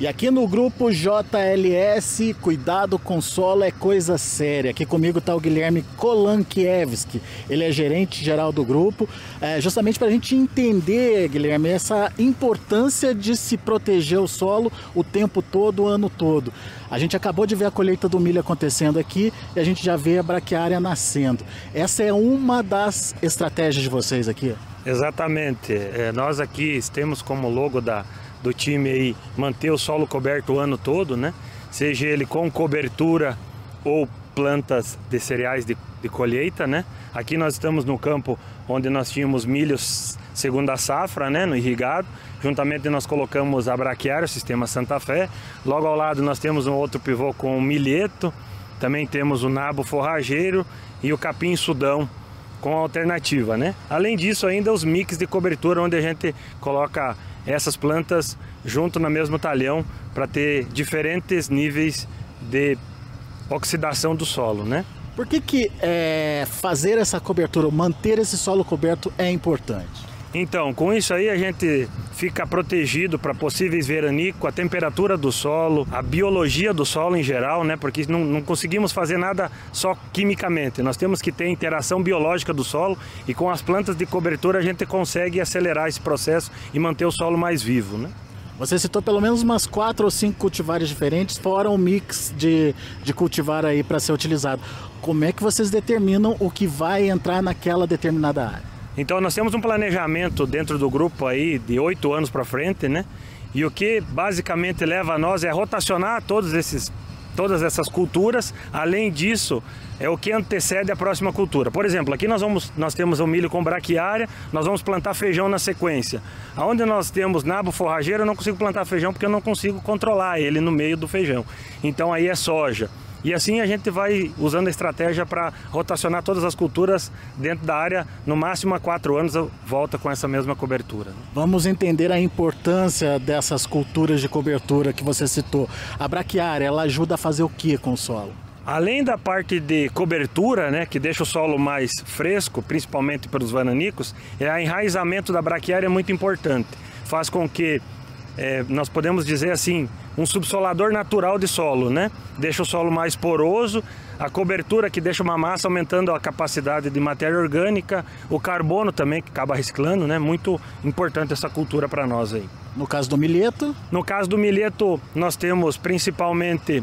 E aqui no grupo JLS, cuidado com solo é coisa séria. Aqui comigo está o Guilherme Kolankiewski. Ele é gerente geral do grupo. É, justamente para a gente entender, Guilherme, essa importância de se proteger o solo o tempo todo, o ano todo. A gente acabou de ver a colheita do milho acontecendo aqui e a gente já vê a braquiária nascendo. Essa é uma das estratégias de vocês aqui? Exatamente. É, nós aqui temos como logo da do time aí manter o solo coberto o ano todo, né? Seja ele com cobertura ou plantas de cereais de, de colheita, né? Aqui nós estamos no campo onde nós tínhamos milhos segunda safra, né, no irrigado. Juntamente nós colocamos a braquiária, o sistema Santa Fé. Logo ao lado nós temos um outro pivô com o milheto. Também temos o nabo forrageiro e o capim sudão com alternativa, né? Além disso, ainda os mix de cobertura onde a gente coloca essas plantas junto no mesmo talhão para ter diferentes níveis de oxidação do solo, né? Por que, que é, fazer essa cobertura, manter esse solo coberto é importante? Então, com isso aí a gente fica protegido para possíveis veranicos, a temperatura do solo, a biologia do solo em geral, né? Porque não, não, conseguimos fazer nada só quimicamente. Nós temos que ter interação biológica do solo e com as plantas de cobertura a gente consegue acelerar esse processo e manter o solo mais vivo, né? Você citou pelo menos umas quatro ou cinco cultivares diferentes, fora um mix de, de cultivar aí para ser utilizado. Como é que vocês determinam o que vai entrar naquela determinada área? Então nós temos um planejamento dentro do grupo aí de oito anos para frente, né? E o que basicamente leva a nós é rotacionar todos esses, todas essas culturas. Além disso, é o que antecede a próxima cultura. Por exemplo, aqui nós, vamos, nós temos o milho com braquiária, nós vamos plantar feijão na sequência. Aonde nós temos nabo forrageiro, eu não consigo plantar feijão porque eu não consigo controlar ele no meio do feijão. Então aí é soja. E assim a gente vai usando a estratégia para rotacionar todas as culturas dentro da área, no máximo a quatro anos volta com essa mesma cobertura. Né? Vamos entender a importância dessas culturas de cobertura que você citou. A braquiária, ela ajuda a fazer o que com o solo? Além da parte de cobertura, né, que deixa o solo mais fresco, principalmente para os bananicos, é o enraizamento da braquiária é muito importante. Faz com que é, nós podemos dizer assim, um subsolador natural de solo, né? Deixa o solo mais poroso, a cobertura que deixa uma massa aumentando a capacidade de matéria orgânica, o carbono também que acaba reciclando, né? Muito importante essa cultura para nós aí. No caso do milheto? No caso do milheto, nós temos principalmente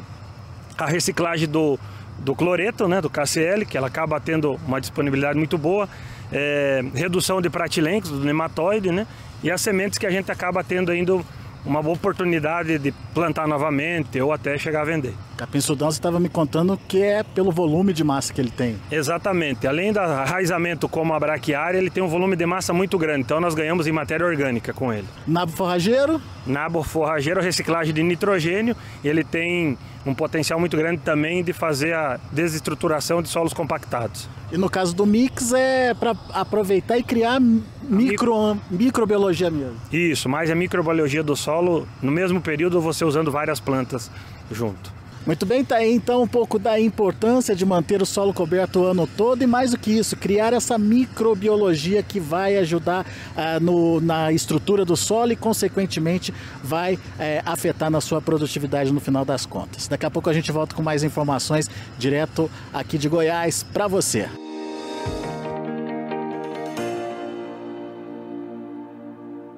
a reciclagem do, do cloreto, né? Do KCL, que ela acaba tendo uma disponibilidade muito boa, é, redução de pratilencos, do nematóide, né? E as sementes que a gente acaba tendo ainda uma boa oportunidade de plantar novamente ou até chegar a vender. Sudão você estava me contando que é pelo volume de massa que ele tem. Exatamente. Além do arraizamento como a braquiária, ele tem um volume de massa muito grande, então nós ganhamos em matéria orgânica com ele. Nabo forrageiro? Nabo forrageiro, reciclagem de nitrogênio, ele tem um potencial muito grande também de fazer a desestruturação de solos compactados. E no caso do mix é para aproveitar e criar micro, microbiologia mesmo. Isso, mais a microbiologia do solo no mesmo período você usando várias plantas junto. Muito bem, tá aí então um pouco da importância de manter o solo coberto o ano todo e mais do que isso, criar essa microbiologia que vai ajudar ah, no, na estrutura do solo e, consequentemente, vai eh, afetar na sua produtividade no final das contas. Daqui a pouco a gente volta com mais informações direto aqui de Goiás para você.